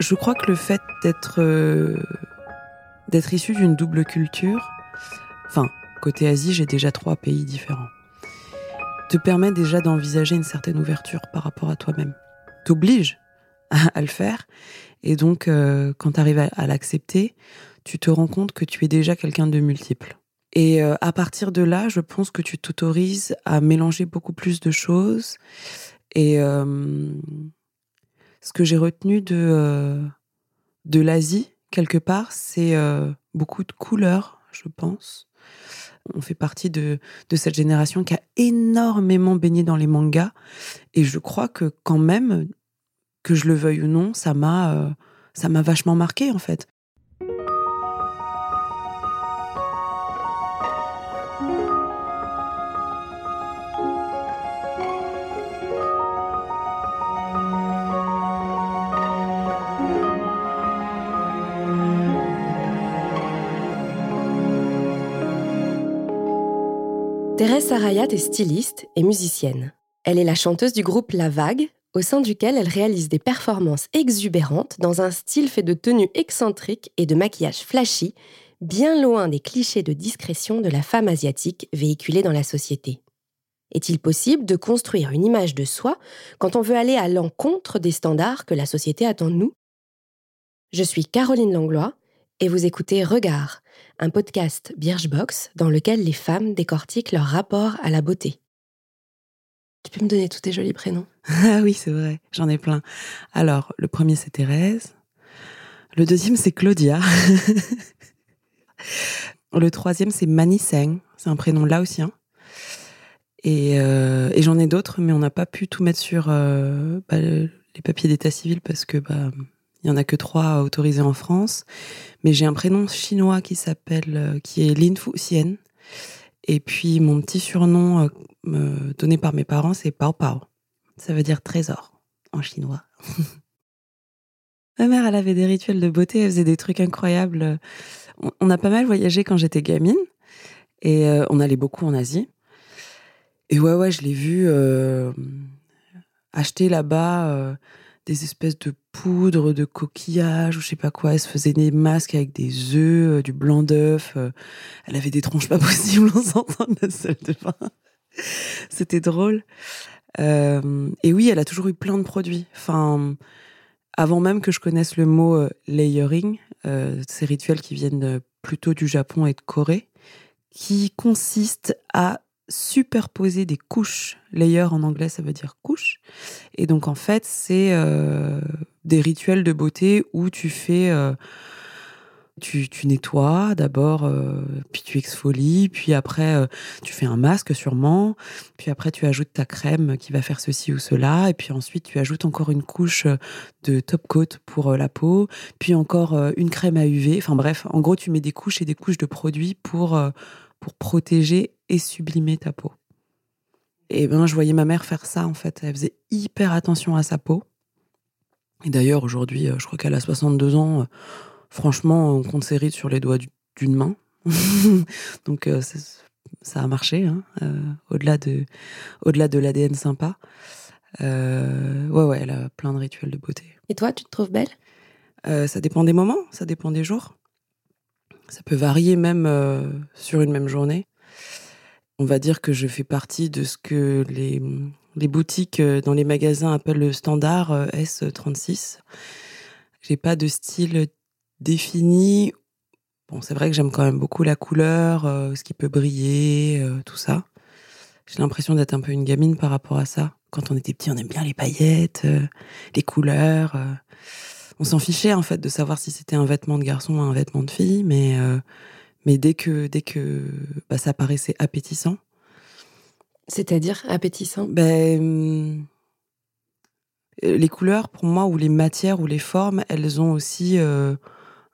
Je crois que le fait d'être euh, d'être issu d'une double culture, enfin, côté Asie, j'ai déjà trois pays différents, te permet déjà d'envisager une certaine ouverture par rapport à toi-même. T'oblige à, le faire. Et donc, euh, quand tu arrives à, l'accepter, tu te rends compte que tu es déjà quelqu'un de multiple. Et euh, à partir de là, je pense que tu t'autorises à mélanger beaucoup plus de choses. Et ce que j'ai retenu de, de l'Asie, quelque part, c'est euh, beaucoup de couleurs, je pense. On fait partie de, de, cette génération qui a énormément baigné dans les mangas. Et je crois que quand même, que je le veuille ou non, ça m'a euh, ça m'a vachement marqué en fait. Thérèse Sarayat est styliste et musicienne. Elle est la chanteuse du groupe La Vague, au sein duquel elle réalise des performances exubérantes dans un style fait de tenues excentriques et de maquillage flashy, bien loin des clichés de discrétion de la femme asiatique véhiculés dans la société. Est-il possible de construire une image de soi quand on veut aller à l'encontre des standards que la société attend de nous? Je suis Caroline Langlois et vous écoutez Regard, un podcast Birchbox dans lequel les femmes décortiquent leur rapport à la beauté. Tu peux me donner tous tes jolis prénoms? Ah oui, c'est vrai, j'en ai plein. Alors, le premier c'est Thérèse, le deuxième c'est Claudia, le troisième c'est Mani Seng, c'est un prénom laotien. Et, euh, et j'en ai d'autres, mais on n'a pas pu tout mettre sur euh, bah, les papiers d'état civil parce que bah, il y en a que trois autorisés en France. Mais j'ai un prénom chinois qui s'appelle, euh, qui est Lin Fu Xian. Et puis mon petit surnom euh, donné par mes parents, c'est Pao Pao. Ça veut dire trésor en chinois. Ma mère, elle avait des rituels de beauté, elle faisait des trucs incroyables. On a pas mal voyagé quand j'étais gamine et euh, on allait beaucoup en Asie. Et ouais, ouais, je l'ai vu acheter là-bas des espèces de poudre, de coquillage ou je sais pas quoi. Elle se faisait des masques avec des œufs, euh, du blanc d'œuf. Euh. elle avait des tronches pas possibles en sortant de la salle de bain. C'était drôle. Euh, et oui, elle a toujours eu plein de produits. Enfin, avant même que je connaisse le mot layering, ces rituels qui viennent plutôt du Japon et de Corée, qui consistent à superposer des couches. Layer en anglais, ça veut dire couche. Et donc en fait, c'est des rituels de beauté où tu fais, euh, tu, tu, nettoies d'abord, euh, puis tu exfolies, puis après tu fais un masque sûrement, puis après tu ajoutes ta crème qui va faire ceci ou cela, et puis ensuite tu ajoutes encore une couche de top coat pour la peau, puis encore une crème à UV. Enfin bref, en gros tu mets des couches et des couches de produits pour pour protéger et sublimer ta peau. Et ben, je voyais ma mère faire ça, en fait. Elle faisait hyper attention à sa peau. Et d'ailleurs, aujourd'hui, euh, je crois qu'elle a 62 ans. Euh, franchement, on compte ses rides sur les doigts d'une main. Donc, euh, ça a marché, hein, au-delà de, au-delà de l'ADN sympa. ouais, ouais, elle a plein de rituels de beauté. Et toi, tu te trouves belle? Ça dépend des moments, ça dépend des jours. Ça peut varier même sur une même journée on va dire que je fais partie de ce que les, les boutiques euh, dans les magasins appellent le standard euh, S36. J'ai pas de style défini. Bon, c'est vrai que j'aime quand même beaucoup la couleur, euh, ce qui peut briller, tout ça. J'ai l'impression d'être un peu une gamine par rapport à ça. Quand on était petit, on aime bien les paillettes, les couleurs. on s'en fichait en fait de savoir si c'était un vêtement de garçon ou un vêtement de fille, mais mais dès que, dès que bah, ça paraissait appétissant. C'est-à-dire appétissant? Ben, euh, Les couleurs, pour moi, ou les matières ou les formes, elles ont aussi euh,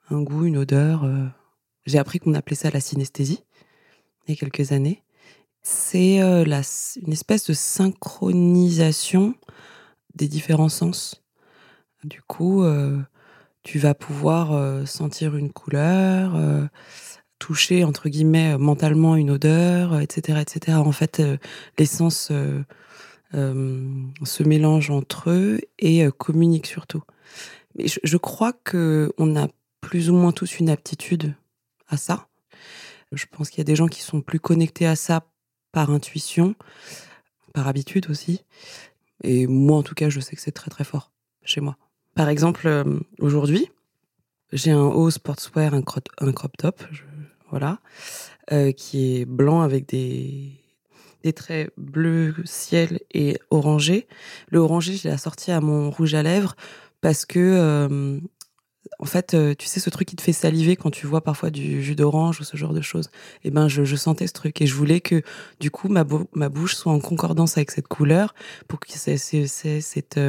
un goût, une odeur. Euh. J'ai appris qu'on appelait ça la synesthésie il y a quelques années. C'est une espèce de synchronisation des différents sens. Du coup, tu vas pouvoir sentir une couleur toucher entre guillemets euh, mentalement une odeur, etc., euh, etc. En fait, euh, les sens se mélangent entre eux et communiquent surtout. Mais je, crois que on a plus ou moins tous une aptitude à ça. Je pense qu'il y a des gens qui sont plus connectés à ça par intuition, par habitude aussi. Et moi, en tout cas, je sais que c'est très très fort chez moi. Par exemple, aujourd'hui, j'ai un haut sportswear, un, crop, un crop top, voilà, euh, qui est blanc avec des, des traits bleu ciel et orangé. Le orangé, je l'ai assorti à mon rouge à lèvres parce que, euh, en fait, euh, tu sais, ce truc qui te fait saliver quand tu vois parfois du jus d'orange ou ce genre de choses. Et ben, je, sentais ce truc et je voulais que, du coup, ma, bou- ma bouche soit en concordance avec cette couleur pour que c'est cet,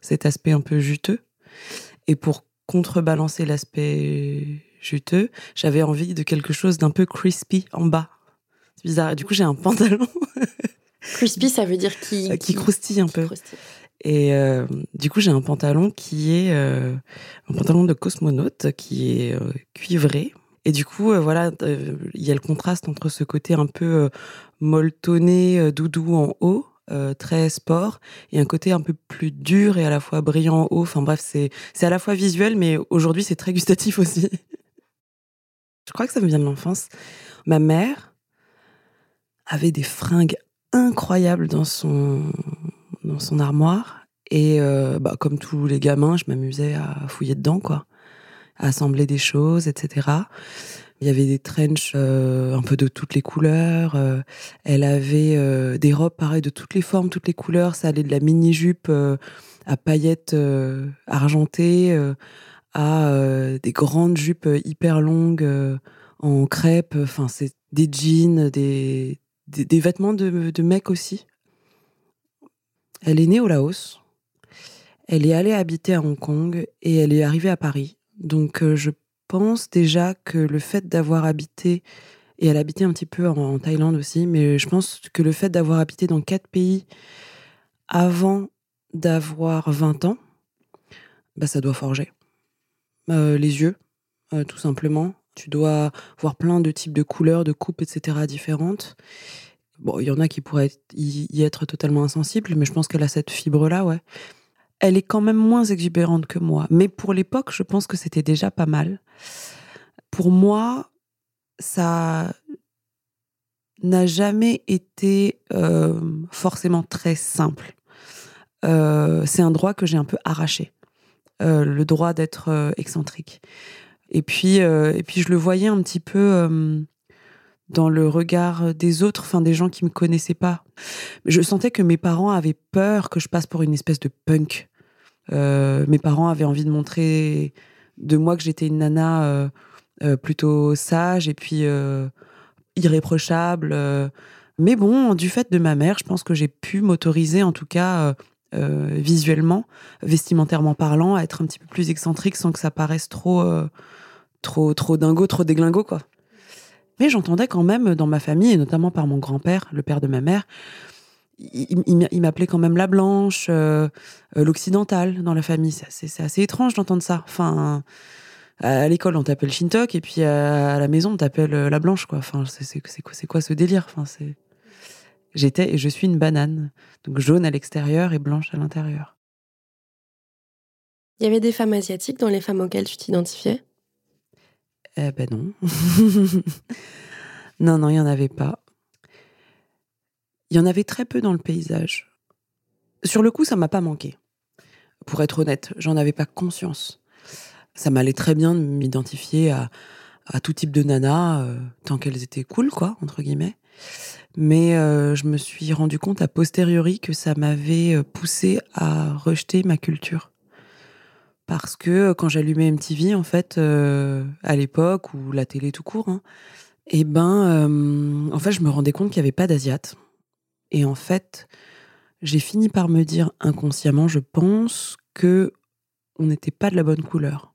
cet aspect un peu juteux. Et pour contrebalancer l'aspect juteux, j'avais envie de quelque chose d'un peu crispy en bas. C'est bizarre. Et du coup, j'ai un pantalon Crispy, ça veut dire qui, qui croustille un qui peu. croustille. Et euh, du coup, j'ai un pantalon qui est euh, un pantalon de cosmonaute qui est euh, cuivré. Et du coup, euh, voilà, euh, il y a le contraste entre ce côté un peu euh, molletonné, euh, doudou en haut, euh, très sport, et un côté un peu plus dur et à la fois brillant en haut. Enfin bref, c'est à la fois visuel, mais aujourd'hui, c'est très gustatif aussi. Je crois que ça me vient de l'enfance. Ma mère avait des fringues incroyables dans son dans son armoire. Et euh, bah, comme tous les gamins, je m'amusais à fouiller dedans, quoi. À assembler des choses, etc. Il y avait des trenches euh, un peu de toutes les couleurs. euh, elle avait des robes pareilles de toutes les formes, toutes les couleurs. Ça allait de la mini-jupe à paillettes argentées euh, des grandes jupes hyper longues euh, en crêpe. Enfin, c'est des jeans, des, des, vêtements de, de mecs aussi. Elle est née au Laos. Elle est allée habiter à Hong Kong et elle est arrivée à Paris. Donc euh, je pense déjà que le fait d'avoir habité, et elle habitait un petit peu en, en Thaïlande aussi, mais je pense que le fait d'avoir habité dans quatre pays avant d'avoir 20 ans, bah, ça doit forger. Euh, les yeux, euh, tout simplement. Tu dois voir plein de types de couleurs, de coupes, etc. différentes. Bon, il y en a qui pourraient y, être totalement insensibles, mais je pense qu'elle a cette fibre-là, ouais. Elle est quand même moins exubérante que moi. Mais pour l'époque, je pense que c'était déjà pas mal. Pour moi, ça n'a jamais été euh, forcément très simple. C'est un droit que j'ai un peu arraché. Euh, le droit d'être euh, excentrique. Et puis, euh, et puis, je le voyais un petit peu dans le regard des autres, enfin des gens qui me connaissaient pas. Je sentais que mes parents avaient peur que je passe pour une espèce de punk. Mes parents avaient envie de montrer de moi que j'étais une nana plutôt sage et puis irréprochable. Mais bon, du fait de ma mère, je pense que j'ai pu m'autoriser, en tout cas euh, visuellement, vestimentairement parlant, à être un petit peu plus excentrique sans que ça paraisse trop, euh, trop, trop dingo, trop déglingo, quoi. Mais j'entendais quand même dans ma famille, et notamment par mon grand-père, le père de ma mère, il, m'appelait quand même la blanche, euh, l'occidentale dans la famille. C'est assez, étrange d'entendre ça. Enfin, à l'école, on t'appelle Shintok, et puis à la maison, on t'appelle la blanche, quoi. Enfin, c'est quoi, quoi ce délire? Enfin, c'est. J'étais et je suis une banane, donc jaune à l'extérieur et blanche à l'intérieur. Il y avait des femmes asiatiques dans les femmes auxquelles tu t'identifiais? Eh ben non. non, non, il n'y en avait pas. Il y en avait très peu dans le paysage. Sur le coup, ça m'a pas manqué. Pour être honnête, j'en avais pas conscience. Ça m'allait très bien de m'identifier à, à tout type de nana, euh, tant qu'elles étaient cool, quoi, entre guillemets. Mais euh, je me suis rendu compte a posteriori que ça m'avait euh, poussé à rejeter ma culture. Parce que euh, quand j'allumais MTV, en fait, à l'époque, ou la télé tout court, hein, eh ben, en fait, je me rendais compte qu'il n'y avait pas d'Asiates. Et en fait, j'ai fini par me dire inconsciemment, je pense, que on n'était pas de la bonne couleur.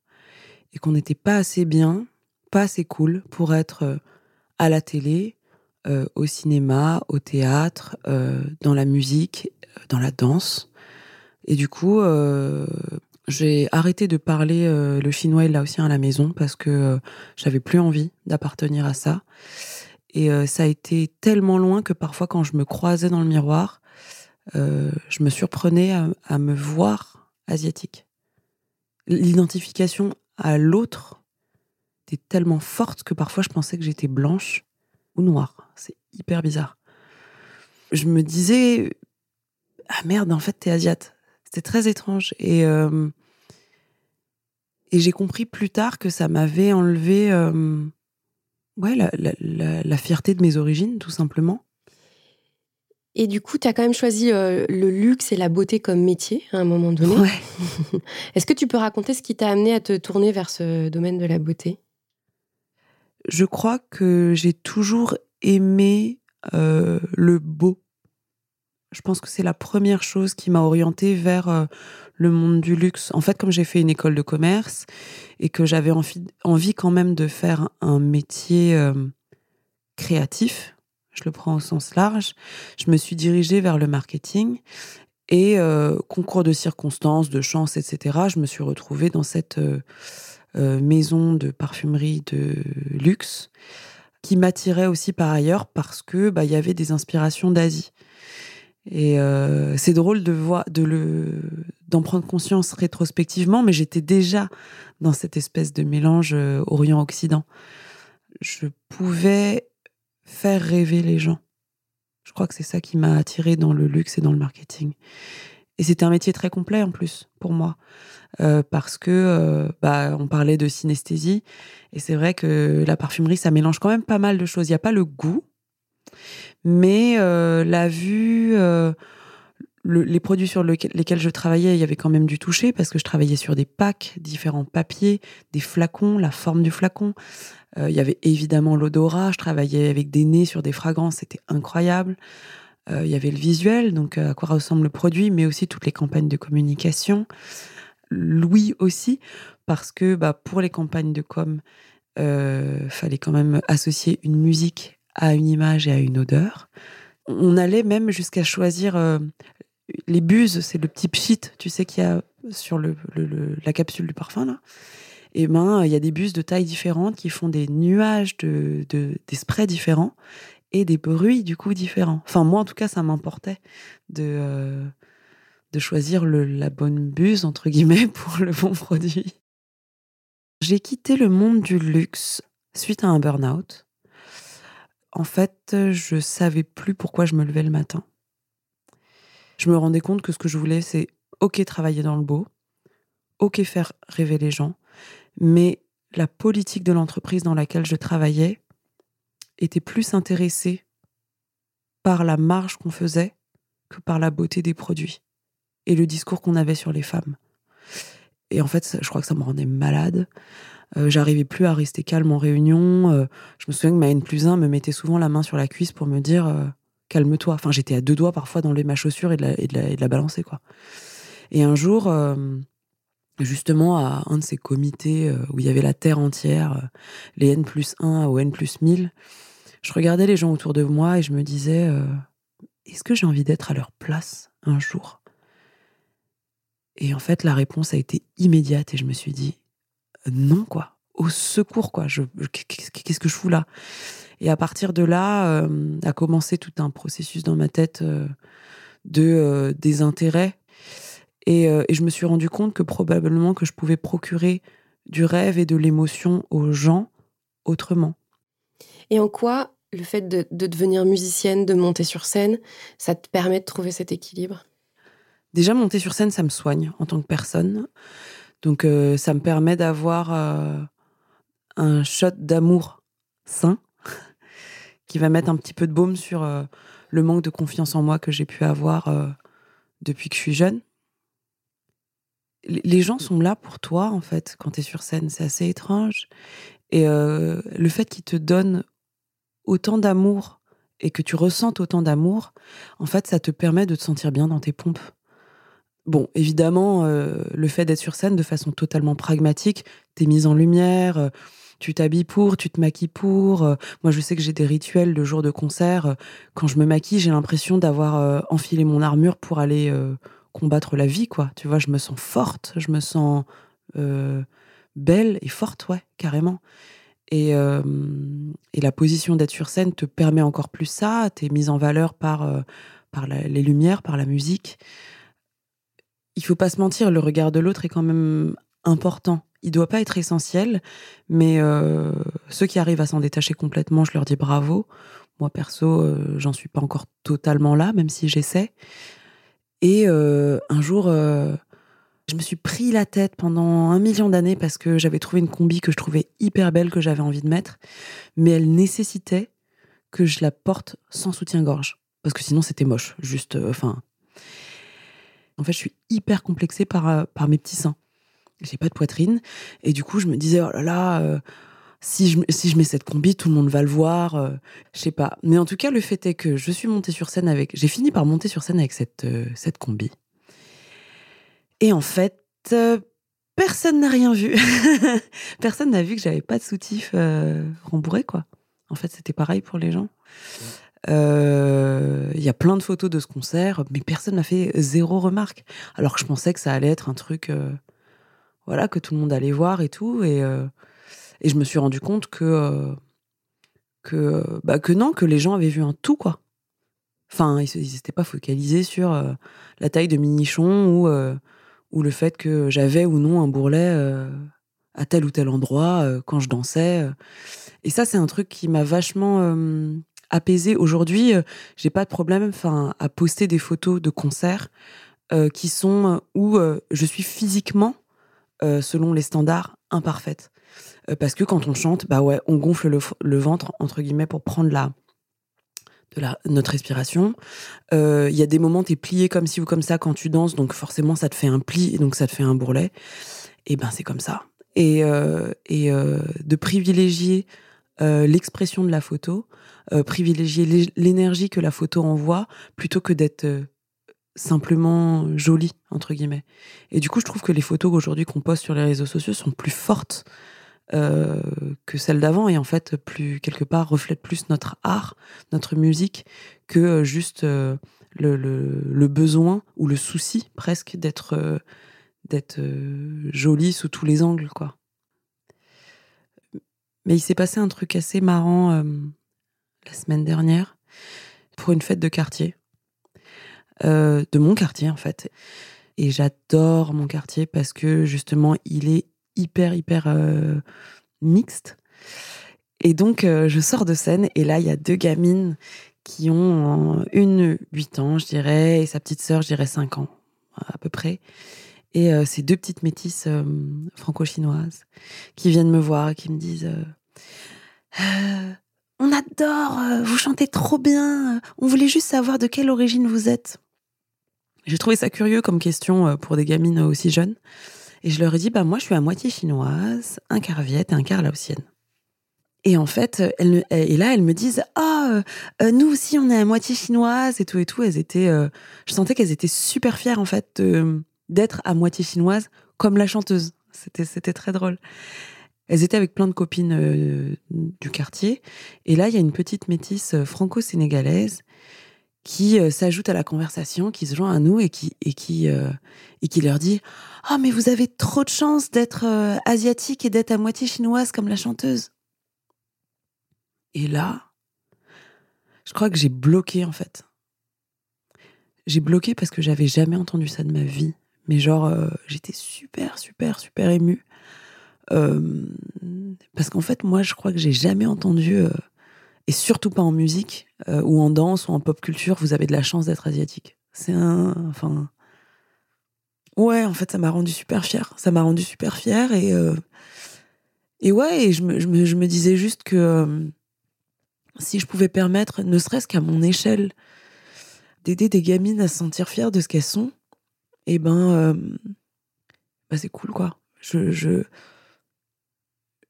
Et qu'on n'était pas assez bien, pas assez cool pour être à la télé, euh, au cinéma, au théâtre, euh, dans la musique, euh, dans la danse. Et du coup, j'ai arrêté de parler le chinois et le laotien à la maison parce que j'avais plus envie d'appartenir à ça. Et ça a été tellement loin que parfois, quand je me croisais dans le miroir, je me surprenais à me voir asiatique. l'identification à l'autre était tellement forte que parfois je pensais que j'étais blanche ou noire. Hyper bizarre. Je me disais, ah merde, en fait, t'es asiate. C'était très étrange. Et, euh, et j'ai compris plus tard que ça m'avait enlevé euh, ouais, la, la, la, fierté de mes origines, tout simplement. Et du coup, tu as quand même choisi euh, le luxe et la beauté comme métier à un moment donné. Ouais. Est-ce que tu peux raconter ce qui t'a amené à te tourner vers ce domaine de la beauté? Je crois que j'ai toujours aimé le beau je pense que c'est la première chose qui m'a orientée vers euh, le monde du luxe. En fait, comme j'ai fait une école de commerce et que j'avais envie, quand même de faire un métier euh, créatif, je le prends au sens large, je me suis dirigée vers le marketing et euh, concours de circonstances, de chance, etc. Je me suis retrouvée dans cette maison de parfumerie de luxe qui m'attirait aussi par ailleurs parce que bah, y avait des inspirations d'Asie. Et euh, c'est drôle de voir, de le, d'en prendre conscience rétrospectivement, mais j'étais déjà dans cette espèce de mélange euh, Orient-Occident. Je pouvais faire rêver les gens. Je crois que c'est ça qui m'a attiré dans le luxe et dans le marketing. Et c'était un métier très complet en plus pour moi, euh, parce que bah, on parlait de synesthésie, et c'est vrai que la parfumerie ça mélange quand même pas mal de choses. Il n'y a pas le goût, mais euh, la vue, euh, les produits sur lesquels je travaillais, il y avait quand même du toucher parce que je travaillais sur des packs, différents papiers, des flacons, la forme du flacon. Euh, il y avait évidemment l'odorat. Je travaillais avec des nez sur des fragrances, c'était incroyable. Il y avait le visuel, donc à quoi ressemble le produit, mais aussi toutes les campagnes de communication. Louis aussi, parce que bah, pour les campagnes de com, euh, fallait quand même associer une musique à une image et à une odeur. On allait même jusqu'à choisir euh, les buses, c'est le petit pchit, tu sais, qu'il y a sur le, la capsule du parfum, là. Et eh ben, il y a des buses de tailles différentes qui font des nuages de, de, des sprays différents et des bruits, du coup, différents. Enfin, moi, en tout cas, ça m'importait de, euh, de choisir la bonne buse, entre guillemets, pour le bon produit. J'ai quitté le monde du luxe suite à un burn-out en fait, je savais plus pourquoi je me levais le matin. Je me rendais compte que ce que je voulais, c'est ok travailler dans le beau, ok faire rêver les gens, mais la politique de l'entreprise dans laquelle je travaillais était plus intéressée par la marge qu'on faisait que par la beauté des produits et le discours qu'on avait sur les femmes. Et en fait, je crois que ça me rendait malade. Euh, j'arrivais plus à rester calme en réunion. Euh, je me souviens que ma N plus 1 me mettait souvent la main sur la cuisse pour me dire euh, calme-toi. Enfin, j'étais à deux doigts parfois d'enlever ma chaussure et de la, et de la, et balancer, quoi. Et un jour, justement, à un de ces comités où il y avait la terre entière, les N plus 1 ou N plus 1000, je regardais les gens autour de moi et je me disais est-ce que j'ai envie d'être à leur place un jour? Et en fait, la réponse a été immédiate et je me suis dit non, quoi. Au secours, quoi. Je, qu'est-ce que je fous là? Et à partir de là, euh, a commencé tout un processus dans ma tête euh, de euh, désintérêt. Et, et, je me suis rendu compte que probablement que je pouvais procurer du rêve et de l'émotion aux gens autrement. Et en quoi le fait de, de, devenir musicienne, de monter sur scène, ça te permet de trouver cet équilibre? Déjà, monter sur scène, ça me soigne en tant que personne. Donc euh, ça me permet d'avoir euh, un shot d'amour sain qui va mettre un petit peu de baume sur euh, le manque de confiance en moi que j'ai pu avoir depuis que je suis jeune. Les gens sont là pour toi, en fait, quand tu es sur scène. C'est assez étrange. Et le fait qu'ils te donnent autant d'amour et que tu ressentes autant d'amour, en fait, ça te permet de te sentir bien dans tes pompes. Bon, évidemment, euh, le fait d'être sur scène de façon totalement pragmatique, t'es mise en lumière, euh, tu t'habilles pour, tu te maquilles pour. Euh, moi, je sais que j'ai des rituels le jour de concert. quand je me maquille, j'ai l'impression d'avoir enfilé mon armure pour aller combattre la vie, quoi. Tu vois, je me sens forte, je me sens belle et forte, ouais, carrément. Et, et la position d'être sur scène te permet encore plus ça. T'es mise en valeur par, par les lumières, par la musique il faut pas se mentir, le regard de l'autre est quand même important. Il doit pas être essentiel, mais euh, ceux qui arrivent à s'en détacher complètement, je leur dis bravo. Moi, perso, euh, j'en suis pas encore totalement là, même si j'essaie. Et euh, un jour, je me suis pris la tête pendant un million d'années parce que j'avais trouvé une combi que je trouvais hyper belle, que j'avais envie de mettre, mais elle nécessitait que je la porte sans soutien-gorge. Parce que sinon, c'était moche. Juste, enfin. en fait, je suis hyper complexée par, par mes petits seins j'ai pas de poitrine. Et du coup, je me disais, oh là là, euh, si, je, si je mets cette combi, tout le monde va le voir. Euh, je sais pas. Mais en tout cas, le fait est que je suis montée sur scène avec. J'ai fini par monter sur scène avec cette, euh, cette combi. Et en fait, personne n'a rien vu. personne n'a vu que j'avais pas de soutif rembourré, quoi. En fait, c'était pareil pour les gens. Il y a plein de photos de ce concert, mais personne n'a fait zéro remarque. Alors que je pensais que ça allait être un truc voilà, que tout le monde allait voir et tout. Et, euh, et je me suis rendu compte que, euh, que, bah, que non, que les gens avaient vu un tout, quoi. Enfin, ils n'étaient pas focalisés sur euh, la taille de minichon ou, ou le fait que j'avais ou non un bourrelet à tel ou tel endroit quand je dansais. Et ça, c'est un truc qui m'a vachement apaisé. Aujourd'hui, j'ai pas de problème à poster des photos de concerts qui sont où je suis physiquement euh, selon les standards imparfaites. Euh, parce que quand on chante, bah ouais, on gonfle le, ventre, entre guillemets, pour prendre la, de la, notre respiration. Euh, il y a des moments, tu es plié comme ci ou comme ça quand tu danses, donc forcément, ça te fait un pli et donc ça te fait un bourrelet. Et ben, c'est comme ça. Et, et de privilégier l'expression de la photo, privilégier l'énergie que la photo envoie, plutôt que d'être simplement jolie, entre guillemets. Et du coup, je trouve que les photos aujourd'hui qu'on poste sur les réseaux sociaux sont plus fortes euh, que celles d'avant et en fait, plus quelque part, reflètent plus notre art, notre musique, que euh, juste euh, le, le, besoin ou le souci presque d'être d'être jolie sous tous les angles, quoi. Mais il s'est passé un truc assez marrant la semaine dernière pour une fête de quartier. De mon quartier en fait. Et j'adore mon quartier parce que justement il est hyper hyper euh, mixte. Et donc euh, je sors de scène et là il y a deux gamines qui ont une 8 ans je dirais et sa petite sœur je dirais 5 ans à peu près. Et ces deux petites métisses franco-chinoises qui viennent me voir et qui me disent On adore, vous chantez trop bien, on voulait juste savoir de quelle origine vous êtes. J'ai trouvé ça curieux comme question euh, pour des gamines aussi jeunes. Et je leur ai dit, bah, moi, je suis à moitié chinoise, un quart viette et un quart laotienne. Et en fait, et là, elles me disent, ah, euh, nous aussi, on est à moitié chinoise et tout et tout. Elles étaient, euh, je sentais qu'elles étaient super fières, en fait, d'être à moitié chinoise comme la chanteuse. C'était, c'était très drôle. Elles étaient avec plein de copines du quartier. Et là, il y a une petite métisse franco-sénégalaise qui euh, s'ajoute à la conversation, qui se joint à nous et qui, et qui, euh, et qui leur dit Ah, mais vous avez trop de chance d'être euh, asiatique et d'être à moitié chinoise comme la chanteuse. Et là, je crois que j'ai bloqué en fait. J'ai bloqué parce que j'avais jamais entendu ça de ma vie. Mais genre, j'étais super, super, super émue. parce qu'en fait, moi, je crois que j'ai jamais entendu et surtout pas en musique euh, ou en danse ou en pop culture, vous avez de la chance d'être asiatique. C'est un, enfin, ouais, en fait, ça m'a rendu super fière. Ça m'a rendu super fière et euh, et ouais, et je me, je me, disais juste que euh, si je pouvais permettre, ne serait-ce qu'à mon échelle, d'aider des gamines à se sentir fières de ce qu'elles sont, et eh ben, bah c'est cool quoi. Je, je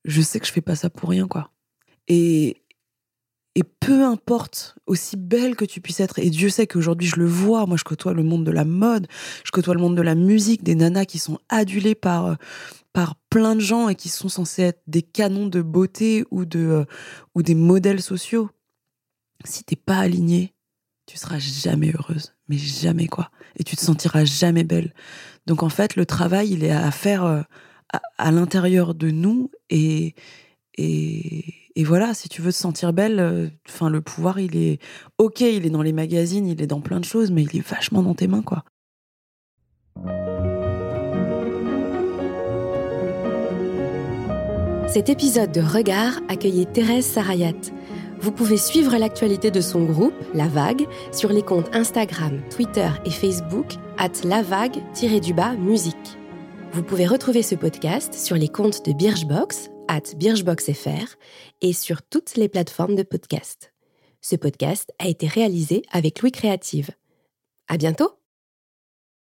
je sais que je fais pas ça pour rien quoi. Et, et peu importe, aussi belle que tu puisses être, et Dieu sait qu'aujourd'hui je le vois, moi je côtoie le monde de la mode, je côtoie le monde de la musique, des nanas qui sont adulées par, euh, par plein de gens et qui sont censées être des canons de beauté ou, de, euh, ou des modèles sociaux. Si t'es pas alignée, tu seras jamais heureuse, mais jamais quoi. Et tu te sentiras jamais belle. Donc en fait, le travail, il est à faire euh, à, à l'intérieur de nous et, et et voilà, si tu veux te sentir belle, euh, enfin le pouvoir, il est ok, il est dans les magazines, il est dans plein de choses, mais il est vachement dans tes mains, quoi. Cet épisode de Regard accueillait Thérèse Sarayat. Vous pouvez suivre l'actualité de son groupe, La Vague, sur les comptes Instagram, Twitter et Facebook, at lavague-du-bas musique. Vous pouvez retrouver ce podcast sur les comptes de Birchbox, at birchboxfr, et sur toutes les plateformes de podcast. Ce podcast a été réalisé avec Louis Créative. À bientôt!